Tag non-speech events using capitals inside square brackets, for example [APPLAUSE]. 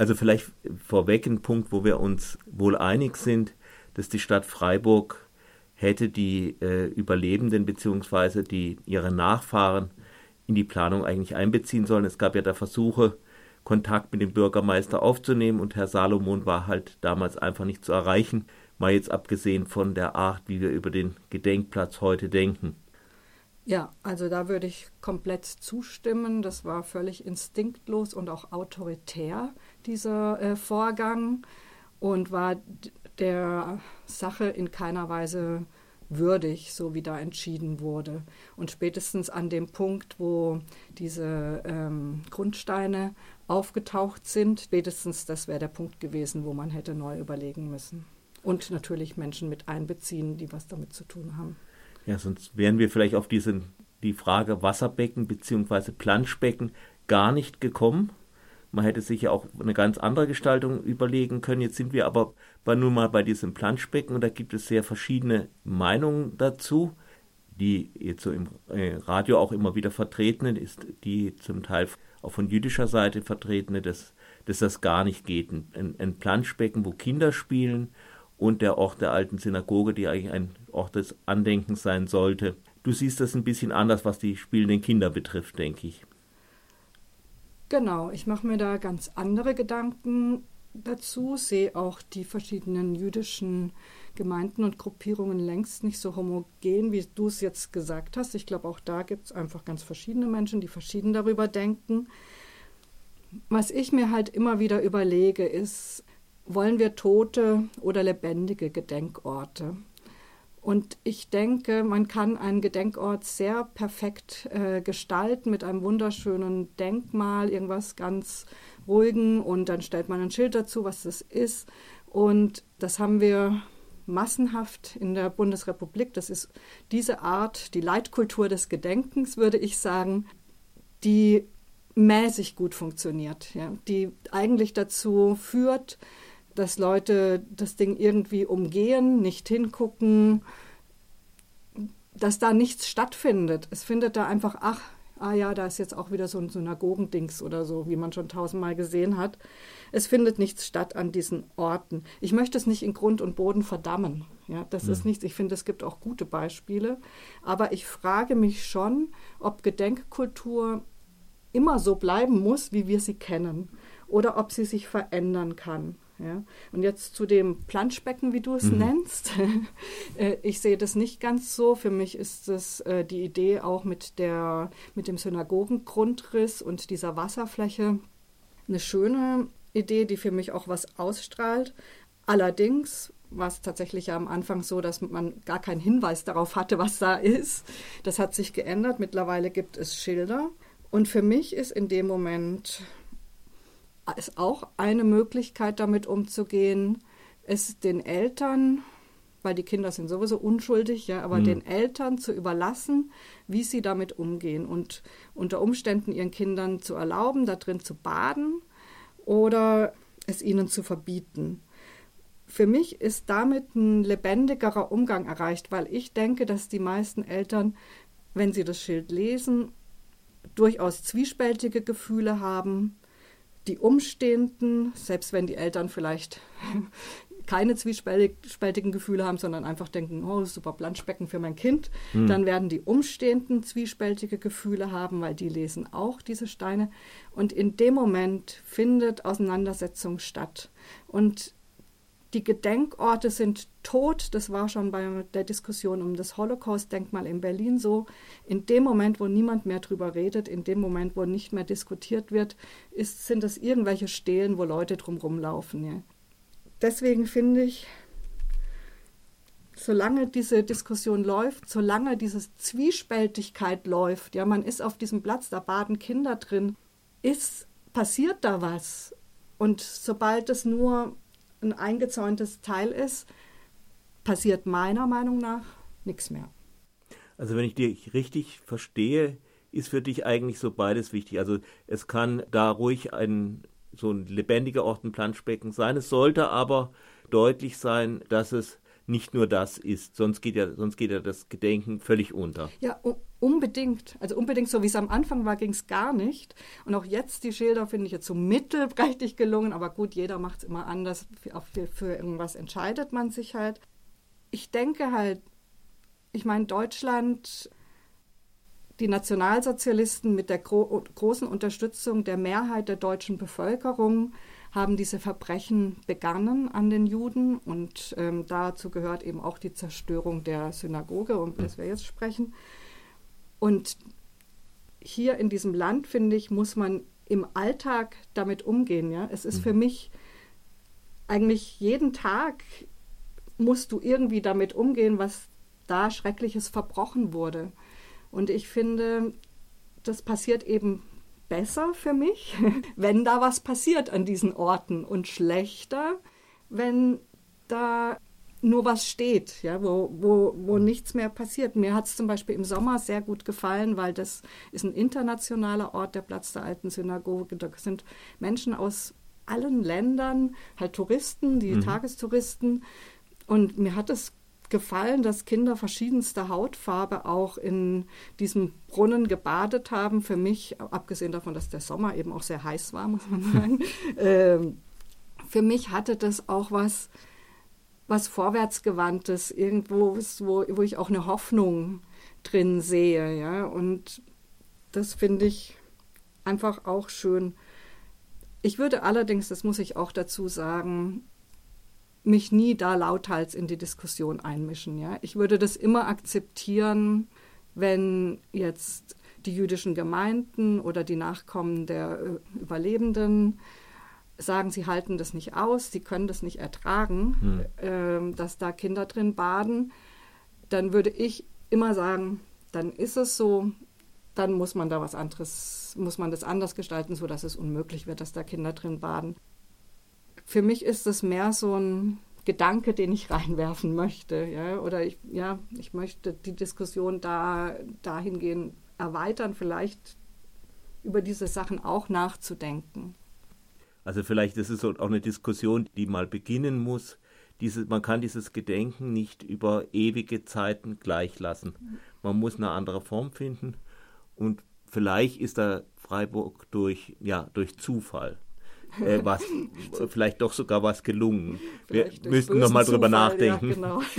Also vielleicht vorweg ein Punkt, wo wir uns wohl einig sind, dass die Stadt Freiburg hätte die äh, Überlebenden bzw. die ihre Nachfahren in die Planung eigentlich einbeziehen sollen. Es gab ja da Versuche, Kontakt mit dem Bürgermeister aufzunehmen und Herr Salomon war halt damals einfach nicht zu erreichen, mal jetzt abgesehen von der Art, wie wir über den Gedenkplatz heute denken. Ja, also da würde ich komplett zustimmen. Das war völlig instinktlos und auch autoritär, dieser äh, Vorgang, und war der Sache in keiner Weise würdig, so wie da entschieden wurde. Und spätestens an dem Punkt, wo diese ähm, Grundsteine aufgetaucht sind, spätestens das wäre der Punkt gewesen, wo man hätte neu überlegen müssen. Und natürlich Menschen mit einbeziehen, die was damit zu tun haben. Ja, sonst wären wir vielleicht auf diese, die Frage Wasserbecken bzw. Planschbecken gar nicht gekommen. Man hätte sich ja auch eine ganz andere Gestaltung überlegen können. Jetzt sind wir aber bei, nun mal bei diesem Planschbecken und da gibt es sehr verschiedene Meinungen dazu, die jetzt so im äh, Radio auch immer wieder vertreten ist, die zum Teil auch von jüdischer Seite vertretene, dass, dass das gar nicht geht. Ein, ein Planschbecken, wo Kinder spielen und der Ort der alten Synagoge, die eigentlich ein Ort des Andenkens sein sollte. Du siehst das ein bisschen anders, was die spielenden Kinder betrifft, denke ich. Genau, ich mache mir da ganz andere Gedanken dazu, sehe auch die verschiedenen jüdischen Gemeinden und Gruppierungen längst nicht so homogen, wie du es jetzt gesagt hast. Ich glaube, auch da gibt es einfach ganz verschiedene Menschen, die verschieden darüber denken. Was ich mir halt immer wieder überlege, ist, wollen wir tote oder lebendige Gedenkorte? Und ich denke, man kann einen Gedenkort sehr perfekt äh, gestalten mit einem wunderschönen Denkmal, irgendwas ganz ruhigen und dann stellt man ein Schild dazu, was das ist. Und das haben wir massenhaft in der Bundesrepublik. Das ist diese Art, die Leitkultur des Gedenkens, würde ich sagen, die mäßig gut funktioniert, ja, die eigentlich dazu führt, dass Leute das Ding irgendwie umgehen, nicht hingucken, dass da nichts stattfindet. Es findet da einfach, ach, ah ja, da ist jetzt auch wieder so ein Synagogendings oder so, wie man schon tausendmal gesehen hat. Es findet nichts statt an diesen Orten. Ich möchte es nicht in Grund und Boden verdammen. Ja, das ja. ist nichts. Ich finde, es gibt auch gute Beispiele. Aber ich frage mich schon, ob Gedenkkultur immer so bleiben muss, wie wir sie kennen, oder ob sie sich verändern kann. Ja? Und jetzt zu dem Planschbecken, wie du es mhm. nennst. [LAUGHS] Äh, ich sehe das nicht ganz so. Für mich ist es äh, die Idee auch mit, der, mit dem Synagogengrundriss und dieser Wasserfläche eine schöne Idee, die für mich auch was ausstrahlt. Allerdings war es tatsächlich am Anfang so, dass man gar keinen Hinweis darauf hatte, was da ist. Das hat sich geändert. Mittlerweile gibt es Schilder. Und für mich ist in dem Moment ist auch eine Möglichkeit, damit umzugehen, es den Eltern, weil die Kinder sind sowieso unschuldig, ja, aber mhm. den Eltern zu überlassen, wie sie damit umgehen und unter Umständen ihren Kindern zu erlauben, da drin zu baden oder es ihnen zu verbieten. Für mich ist damit ein lebendigerer Umgang erreicht, weil ich denke, dass die meisten Eltern, wenn sie das Schild lesen, durchaus zwiespältige Gefühle haben die Umstehenden, selbst wenn die Eltern vielleicht [LAUGHS] keine zwiespältigen Gefühle haben, sondern einfach denken, oh, super Planschbecken für mein Kind, mhm. dann werden die Umstehenden zwiespältige Gefühle haben, weil die lesen auch diese Steine. Und in dem Moment findet Auseinandersetzung statt. Und die Gedenkorte sind tot. Das war schon bei der Diskussion um das Holocaust-Denkmal in Berlin so. In dem Moment, wo niemand mehr drüber redet, in dem Moment, wo nicht mehr diskutiert wird, ist, sind das irgendwelche Stelen, wo Leute drumherum laufen. Ja. Deswegen finde ich, solange diese Diskussion läuft, solange diese Zwiespältigkeit läuft, ja, man ist auf diesem Platz, da baden Kinder drin, ist, passiert da was. Und sobald es nur ein eingezäuntes Teil ist, passiert meiner Meinung nach nichts mehr. Also wenn ich dich richtig verstehe, ist für dich eigentlich so beides wichtig. Also es kann da ruhig ein so ein lebendiger Ort, ein Planschbecken sein. Es sollte aber deutlich sein, dass es nicht nur das ist, sonst geht ja, sonst geht ja das Gedenken völlig unter. Ja, Unbedingt. Also unbedingt, so wie es am Anfang war, ging es gar nicht. Und auch jetzt die Schilder finde ich jetzt so mittelprächtig gelungen. Aber gut, jeder macht es immer anders. Für, für irgendwas entscheidet man sich halt. Ich denke halt, ich meine, Deutschland, die Nationalsozialisten mit der gro großen Unterstützung der Mehrheit der deutschen Bevölkerung haben diese Verbrechen begangen an den Juden. Und ähm, dazu gehört eben auch die Zerstörung der Synagoge, um das wir jetzt sprechen. Und hier in diesem Land, finde ich, muss man im Alltag damit umgehen. Ja? Es ist mhm. für mich eigentlich jeden Tag musst du irgendwie damit umgehen, was da Schreckliches verbrochen wurde. Und ich finde, das passiert eben besser für mich, [LAUGHS] wenn da was passiert an diesen Orten und schlechter, wenn da nur was steht, ja, wo, wo, wo nichts mehr passiert. Mir hat es zum Beispiel im Sommer sehr gut gefallen, weil das ist ein internationaler Ort, der Platz der alten Synagoge. Da sind Menschen aus allen Ländern, halt Touristen, die mhm. Tagestouristen. Und mir hat es gefallen, dass Kinder verschiedenster Hautfarbe auch in diesem Brunnen gebadet haben. Für mich, abgesehen davon, dass der Sommer eben auch sehr heiß war, [LAUGHS] muss man sagen, [LAUGHS] äh, für mich hatte das auch was was Vorwärtsgewandtes, irgendwo, wo, wo ich auch eine Hoffnung drin sehe. Ja? Und das finde ich einfach auch schön. Ich würde allerdings, das muss ich auch dazu sagen, mich nie da lauthals in die Diskussion einmischen. Ja? Ich würde das immer akzeptieren, wenn jetzt die jüdischen Gemeinden oder die Nachkommen der äh, Überlebenden sagen, sie halten das nicht aus, sie können das nicht ertragen, hm. ähm, dass da Kinder drin baden, dann würde ich immer sagen, dann ist es so, dann muss man da was anderes, muss man das anders gestalten, sodass es unmöglich wird, dass da Kinder drin baden. Für mich ist es mehr so ein Gedanke, den ich [LAUGHS] reinwerfen möchte, ja, oder ich, ja, ich möchte die Diskussion da dahingehend erweitern, vielleicht über diese Sachen auch nachzudenken. Also vielleicht ist es auch eine Diskussion, die mal beginnen muss. Diese, man kann dieses Gedenken nicht über ewige Zeiten gleich lassen. Man muss eine andere Form finden und vielleicht ist da Freiburg durch, ja, durch Zufall äh, [LAUGHS] was, vielleicht doch sogar was gelungen. Wir müssten nochmal drüber nachdenken. Ja, genau. [LAUGHS]